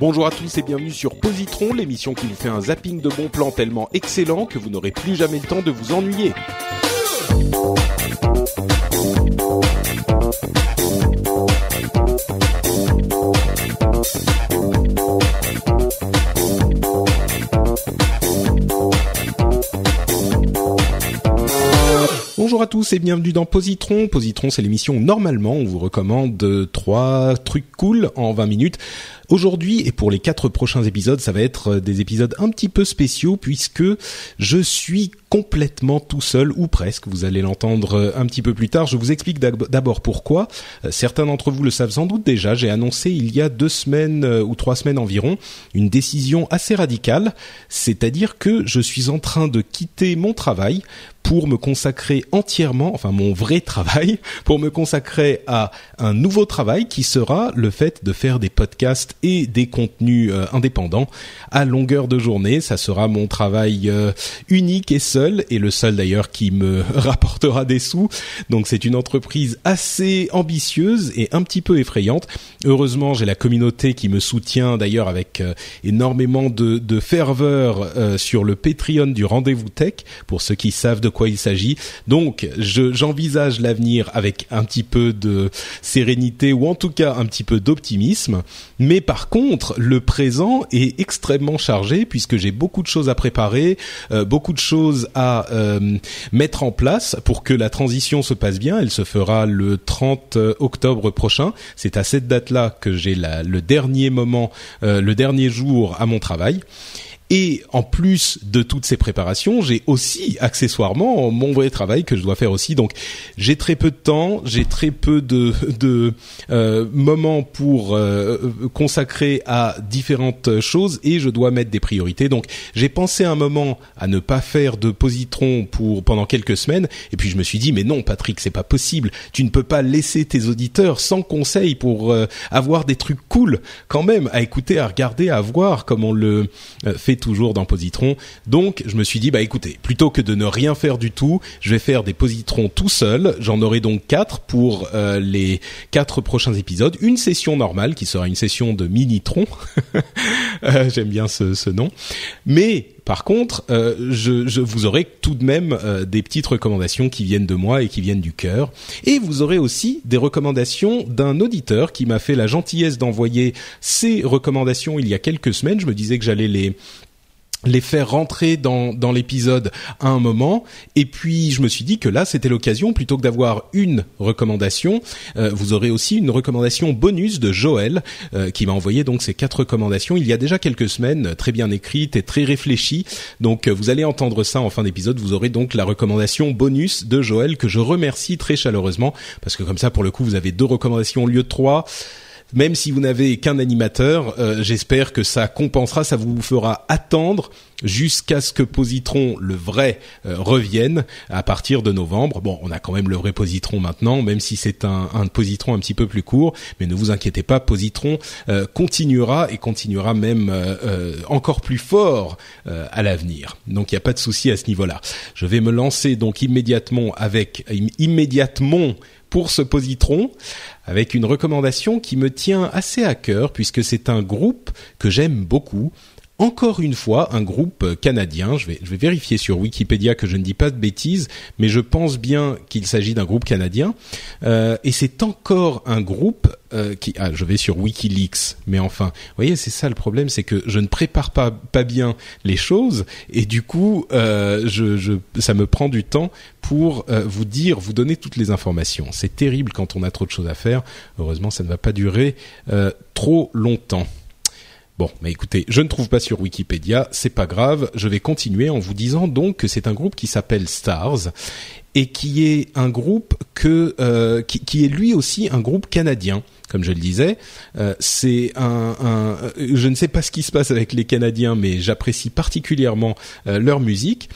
Bonjour à tous et bienvenue sur Positron, l'émission qui vous fait un zapping de bons plans tellement excellent que vous n'aurez plus jamais le temps de vous ennuyer. Bonjour à tous et bienvenue dans Positron. Positron, c'est l'émission où normalement on vous recommande trois trucs cool en 20 minutes. Aujourd'hui et pour les quatre prochains épisodes, ça va être des épisodes un petit peu spéciaux puisque je suis complètement tout seul ou presque. Vous allez l'entendre un petit peu plus tard. Je vous explique d'abord pourquoi. Certains d'entre vous le savent sans doute déjà. J'ai annoncé il y a deux semaines ou trois semaines environ une décision assez radicale, c'est-à-dire que je suis en train de quitter mon travail pour me consacrer entièrement, enfin mon vrai travail, pour me consacrer à un nouveau travail qui sera le fait de faire des podcasts et des contenus euh, indépendants à longueur de journée. Ça sera mon travail euh, unique et seul, et le seul d'ailleurs qui me rapportera des sous. Donc c'est une entreprise assez ambitieuse et un petit peu effrayante. Heureusement, j'ai la communauté qui me soutient d'ailleurs avec euh, énormément de, de ferveur sur le Patreon du Rendez-vous Tech, pour ceux qui savent de quoi il s'agit. Donc, j'envisage l'avenir avec un petit peu de sérénité ou en tout cas un petit peu d'optimisme. Mais par contre, le présent est extrêmement chargé puisque j'ai beaucoup de choses à préparer, euh, beaucoup de choses à euh, mettre en place pour que la transition se passe bien. Elle se fera le 30 octobre prochain. C'est à cette date-là que j'ai le dernier moment, euh, le dernier jour à mon travail. Et en plus de toutes ces préparations, j'ai aussi accessoirement mon vrai travail que je dois faire aussi. Donc j'ai très peu de temps, j'ai très peu de, de euh, moments pour euh, consacrer à différentes choses et je dois mettre des priorités. Donc j'ai pensé un moment à ne pas faire de positron pour pendant quelques semaines et puis je me suis dit mais non Patrick c'est pas possible. Tu ne peux pas laisser tes auditeurs sans conseil pour euh, avoir des trucs cool quand même à écouter, à regarder, à voir comme on le fait toujours dans Positron. Donc je me suis dit bah écoutez, plutôt que de ne rien faire du tout, je vais faire des positrons tout seul. J'en aurai donc quatre pour euh, les quatre prochains épisodes. Une session normale qui sera une session de mini-tron. Euh, j'aime bien ce, ce nom. Mais par contre, euh, je, je, vous aurai tout de même euh, des petites recommandations qui viennent de moi et qui viennent du cœur. Et vous aurez aussi des recommandations d'un auditeur qui m'a fait la gentillesse d'envoyer ses recommandations il y a quelques semaines. Je me disais que j'allais les les faire rentrer dans, dans l'épisode à un moment. Et puis je me suis dit que là c'était l'occasion plutôt que d'avoir une recommandation euh, vous aurez aussi une recommandation bonus de Joël euh, qui m'a envoyé donc ces quatre recommandations il y a déjà quelques semaines très bien écrites et très réfléchies. Donc euh, vous allez entendre ça en fin d'épisode. Vous aurez donc la recommandation bonus de Joël que je remercie très chaleureusement parce que comme ça pour le coup vous avez deux recommandations au lieu de trois même si vous n'avez qu'un animateur, euh, j'espère que ça compensera, ça vous fera attendre jusqu'à ce que Positron, le vrai, euh, revienne à partir de novembre. Bon, on a quand même le vrai Positron maintenant, même si c'est un, Positron un petit peu plus court, mais ne vous inquiétez pas, Positron euh, continuera et continuera même encore plus fort à l'avenir. Donc il n'y a pas de souci à ce niveau-là. Je vais me lancer donc immédiatement avec immédiatement pour ce positron avec une recommandation qui me tient assez à cœur puisque c'est un groupe que j'aime beaucoup encore une fois un groupe canadien. Je vais, je vais vérifier sur Wikipédia que je ne dis pas de bêtises, mais je pense bien qu'il s'agit d'un groupe canadien. Euh, et c'est encore un groupe euh, qui... Ah, je vais sur Wikileaks, mais enfin, vous voyez, c'est ça le problème, c'est que je ne prépare pas, pas bien les choses, et du coup, euh, je, je, ça me prend du temps pour euh, vous dire, vous donner toutes les informations. C'est terrible quand on a trop de choses à faire. Heureusement, ça ne va pas durer euh, trop longtemps. Bon, mais écoutez, je ne trouve pas sur Wikipédia, c'est pas grave. Je vais continuer en vous disant donc que c'est un groupe qui s'appelle Stars et qui est un groupe que euh, qui, est lui aussi un groupe canadien comme je le disais euh, c'est un, un, je ne sais pas ce qui se passe avec les Canadiens mais j'apprécie particulièrement euh, leur musique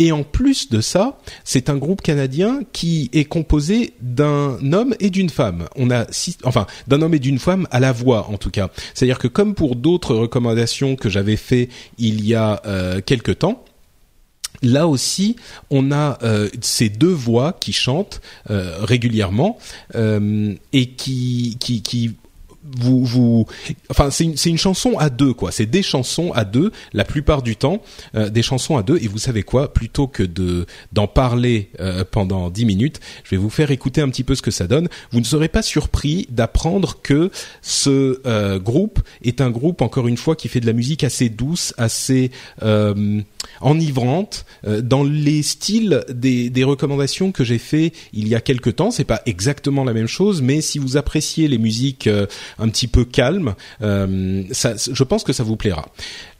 et en plus de ça, c'est un groupe canadien qui est composé d'un homme et d'une femme. On a six, enfin d'un homme et d'une femme à la voix en tout cas. C'est-à-dire que comme pour d'autres recommandations que j'avais fait il y a euh, quelque temps, Là aussi, on a euh, ces deux voix qui chantent euh, régulièrement euh, et qui, qui, qui vous vous enfin c'est une une chanson à deux quoi. C'est des chansons à deux la plupart du temps euh, des chansons à deux. Et vous savez quoi? Plutôt que de d'en parler euh, pendant dix minutes je vais vous faire écouter un petit peu ce que ça donne. Vous ne serez pas surpris d'apprendre que ce euh, groupe est un groupe encore une fois qui fait de la musique assez douce assez enivrante dans les styles des des recommandations que j'ai fait il y a quelque temps. C'est pas exactement la même chose mais si vous appréciez les musiques un petit peu calme. Euh, ça, je pense que ça vous plaira.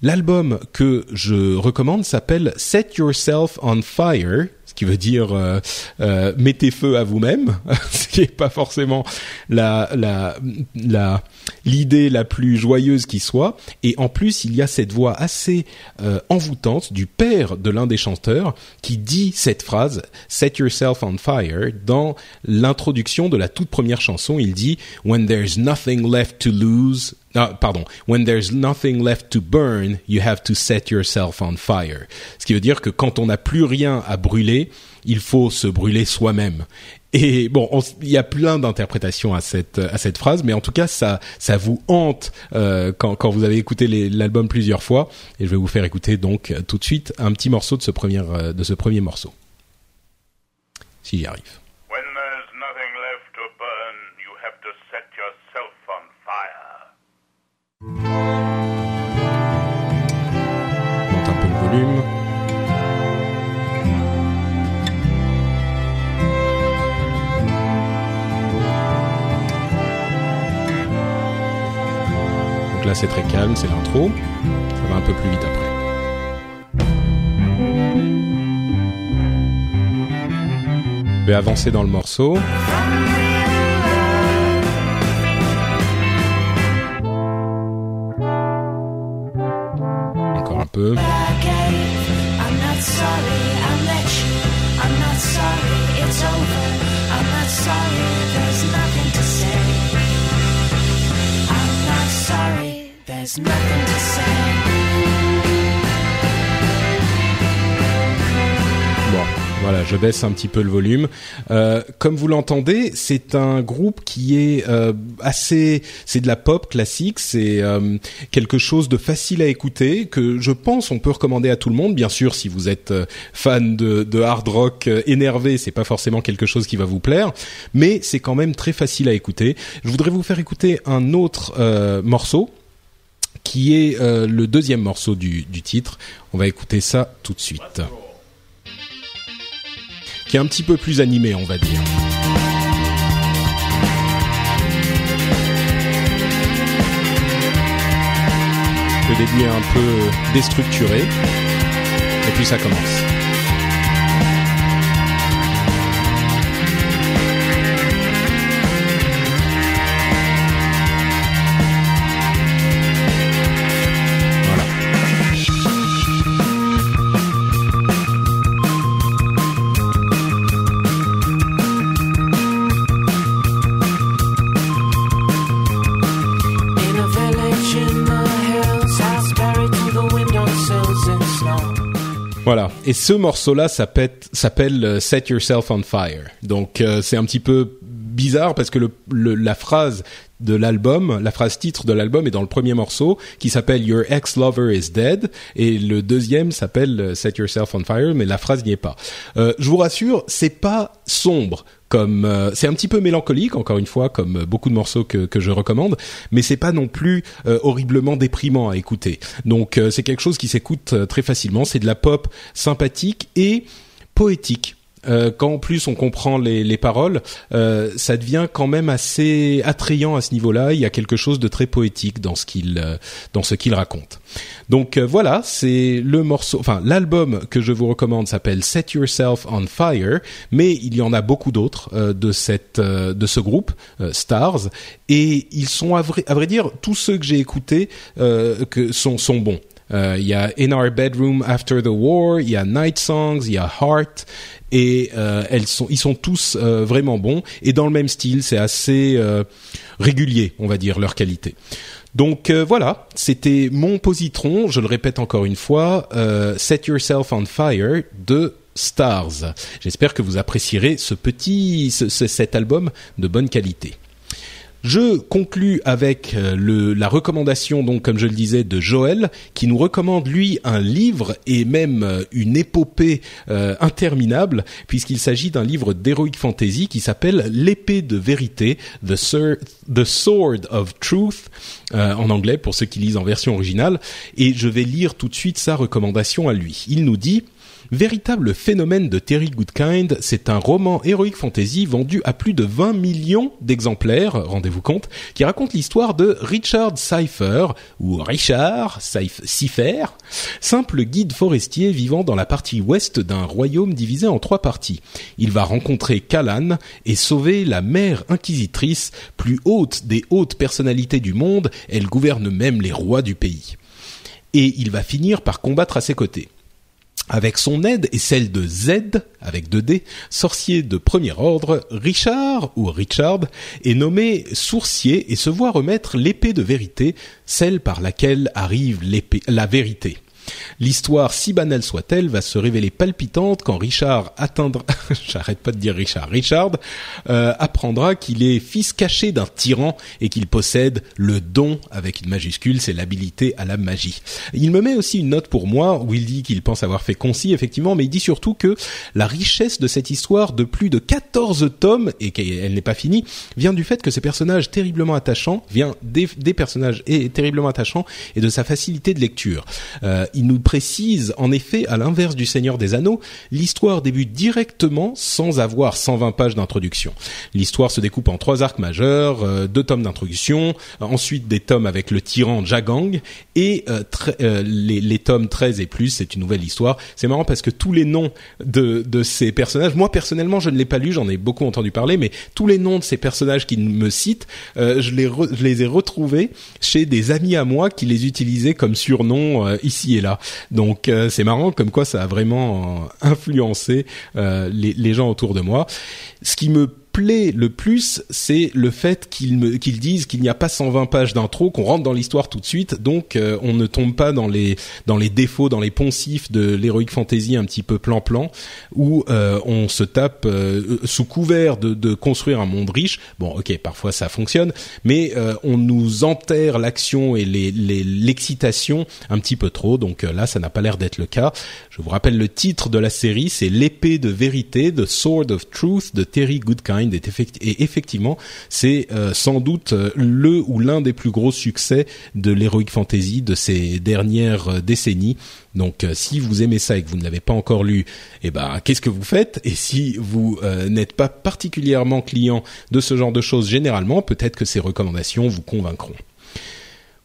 L'album que je recommande s'appelle Set Yourself on Fire ce qui veut dire euh, euh, mettez feu à vous-même, ce qui est pas forcément l'idée la plus joyeuse qui soit. Et en plus, il y a cette voix assez euh, envoûtante du père de l'un des chanteurs qui dit cette phrase "Set yourself on fire" dans l'introduction de la toute première chanson. Il dit "When there's nothing left to lose." Ah, pardon. When there's nothing left to burn, you have to set yourself on fire. Ce qui veut dire que quand on n'a plus rien à brûler, il faut se brûler soi-même. Et bon, il y a plein d'interprétations à cette à cette phrase, mais en tout cas, ça ça vous hante euh, quand quand vous avez écouté l'album plusieurs fois. Et je vais vous faire écouter donc tout de suite un petit morceau de ce premier euh, de ce premier morceau, si j'y arrive. When there's nothing left to burn, you have to set yourself on fire. Monte un peu le volume. Donc là c'est très calme, c'est l'intro. Ça va un peu plus vite après. Je vais avancer dans le morceau. Not sorry there's nothing to say. Voilà, je baisse un petit peu le volume. Euh, comme vous l'entendez, c'est un groupe qui est euh, assez, c'est de la pop classique, c'est euh, quelque chose de facile à écouter que je pense on peut recommander à tout le monde. Bien sûr, si vous êtes euh, fan de, de hard rock euh, énervé, c'est pas forcément quelque chose qui va vous plaire, mais c'est quand même très facile à écouter. Je voudrais vous faire écouter un autre euh, morceau qui est le deuxième morceau du, du titre. On va écouter ça tout de suite qui est un petit peu plus animé, on va dire. Le début est un peu déstructuré, et puis ça commence. Voilà. Et ce morceau-là s'appelle euh, Set Yourself on Fire. Donc euh, c'est un petit peu bizarre parce que le- la phrase de l'album, la phrase titre de l'album est dans le premier morceau qui s'appelle Your ex lover is dead et le deuxième s'appelle euh, Set Yourself on Fire mais la phrase n'y est pas. Euh, je vous rassure, c'est pas sombre comme euh, c'est un petit peu mélancolique encore une fois comme euh, beaucoup de morceaux que, que je recommande mais c'est pas non plus euh, horriblement déprimant à écouter. Donc euh, c'est quelque chose qui s'écoute euh, très facilement. C'est de la pop sympathique et poétique euh, quand en plus on comprend les, les paroles, euh, ça devient quand même assez attrayant à ce niveau-là. Il y a quelque chose de très poétique dans ce qu'il euh, dans ce qu'il raconte. Donc euh, voilà, c'est le morceau, enfin l'album que je vous recommande s'appelle Set Yourself on Fire, mais il y en a beaucoup d'autres euh, de cette euh, de ce groupe Stars et ils sont à vrai, dire tous ceux que j'ai écoutés que sont sont bons. Euh, Il y a In Our Bedroom After the War, il y a Night Songs, il y a Heart et euh, elles sont ils sont tous euh, vraiment bons et dans le même style, c'est assez euh, régulier, on va dire leur qualité. Donc euh, voilà, c'était mon positron, je le répète encore une fois, euh, Set Yourself on Fire de Stars. J'espère que vous apprécierez ce petit ce- cet album de bonne qualité. Je conclus avec euh, la recommandation, donc comme je le disais, de Joël, qui nous recommande lui un livre et même euh, une épopée euh, interminable, puisqu'il s'agit d'un livre d'heroic fantasy qui s'appelle L'épée de vérité, The, The Sword of Truth, euh, en anglais pour ceux qui lisent en version originale. Et je vais lire tout de suite sa recommandation à lui. Il nous dit. Véritable phénomène de Terry Goodkind, c'est un roman heroic fantasy vendu à plus de 20 millions d'exemplaires, rendez-vous compte, qui raconte l'histoire de Richard Cypher, ou Richard Cyph- Cipher, simple guide forestier vivant dans la partie ouest d'un royaume divisé en trois parties. Il va rencontrer Callan et sauver la mère inquisitrice, plus haute des hautes personnalités du monde, elle gouverne même les rois du pays. Et il va finir par combattre à ses côtés. Avec son aide et celle de Z, avec deux D, sorcier de premier ordre, Richard, ou Richard, est nommé sourcier et se voit remettre l'épée de vérité, celle par laquelle arrive la vérité. L'histoire, si banale soit-elle, va se révéler palpitante quand Richard atteindra, j'arrête pas de dire Richard, Richard euh, apprendra qu'il est fils caché d'un tyran et qu'il possède le don avec une majuscule, c'est l'habilité à la magie. Il me met aussi une note pour moi où il dit qu'il pense avoir fait concis effectivement, mais il dit surtout que la richesse de cette histoire de plus de 14 tomes et qu'elle n'est pas finie vient du fait que ces personnages terriblement attachants vient des, personnages et terriblement attachants et de sa facilité de lecture. Euh, nous précise en effet, à l'inverse du Seigneur des Anneaux, l'histoire débute directement sans avoir 120 pages d'introduction. L'histoire se découpe en trois arcs majeurs, euh, deux tomes d'introduction, euh, ensuite des tomes avec le tyran Jagang et euh, les, tomes 13 et plus, c'est une nouvelle histoire. C'est marrant parce que tous les noms de, ces personnages, moi personnellement je ne l'ai pas lu, j'en ai beaucoup entendu parler, mais tous les noms de ces personnages qui me citent, je, les je les ai retrouvés chez des amis à moi qui les utilisaient comme surnom euh, ici et là. Donc euh, c'est marrant comme quoi ça a vraiment euh, influencé euh, les, les gens autour de moi. Ce qui me plaît le plus, c'est le fait qu'ils qu'ils disent qu'il n'y a pas 120 pages d'intro, qu'on rentre dans l'histoire tout de suite, donc euh, on ne tombe pas dans les dans les défauts, dans les poncifs de l'heroic fantasy un petit peu plan-plan, où euh, on se tape euh, sous couvert de, de construire un monde riche. Bon, ok, parfois ça fonctionne, mais euh, on nous enterre l'action et les les- l'excitation un petit peu trop, donc euh, là ça n'a pas l'air d'être le cas. Je vous rappelle le titre de la série, c'est l'épée de vérité, The Sword of Truth de Terry Goodkind, et, effect- et effectivement c'est euh, sans doute euh, le ou l'un des plus gros succès de l'heroic fantasy de ces dernières euh, décennies. Donc si vous aimez ça et que vous ne l'avez pas encore lu, eh ben qu'est-ce que vous faites? Et si vous n'êtes pas particulièrement client de ce genre de choses généralement, peut-être que ces recommandations vous convaincront.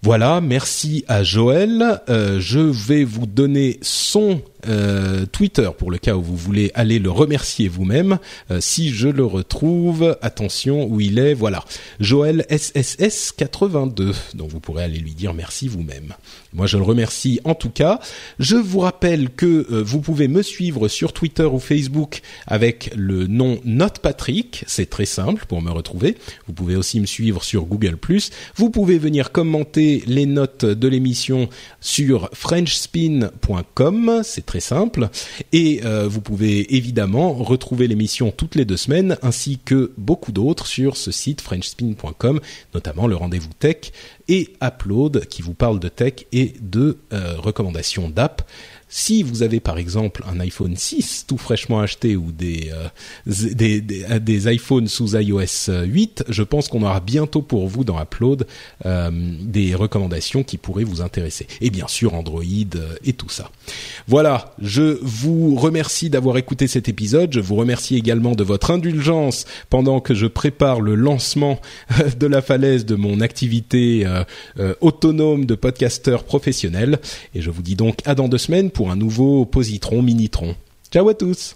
Voilà, merci à Joël. Je vais vous donner son euh, Twitter pour le cas où vous voulez aller le remercier vous-même. Euh, si je le retrouve, attention où il est. Voilà, Joël SSS 82. Donc vous pourrez aller lui dire merci vous-même. Moi je le remercie en tout cas. Je vous rappelle que euh, vous pouvez me suivre sur Twitter ou Facebook avec le nom Note Patrick. C'est très simple pour me retrouver. Vous pouvez aussi me suivre sur Google+. Vous pouvez venir commenter les notes de l'émission sur frenchspin.com. C'est très simple. Et euh, vous pouvez évidemment retrouver l'émission toutes les deux semaines ainsi que beaucoup d'autres sur ce site frenchspin.com, notamment le rendez-vous tech et Upload qui vous parle de tech et de euh, recommandations d'app. Si vous avez par exemple un iPhone 6 tout fraîchement acheté ou des euh, des, des, des, iPhones sous iOS 8, je pense qu'on aura bientôt pour vous dans Upload euh, des recommandations qui pourraient vous intéresser. Et bien sûr Android euh, et tout ça. Voilà, je vous remercie d'avoir écouté cet épisode. Je vous remercie également de votre indulgence pendant que je prépare le lancement de la falaise de mon activité autonome de podcasteur professionnel. Et je vous dis donc à dans deux semaines pour un nouveau Positron Minitron. Ciao à tous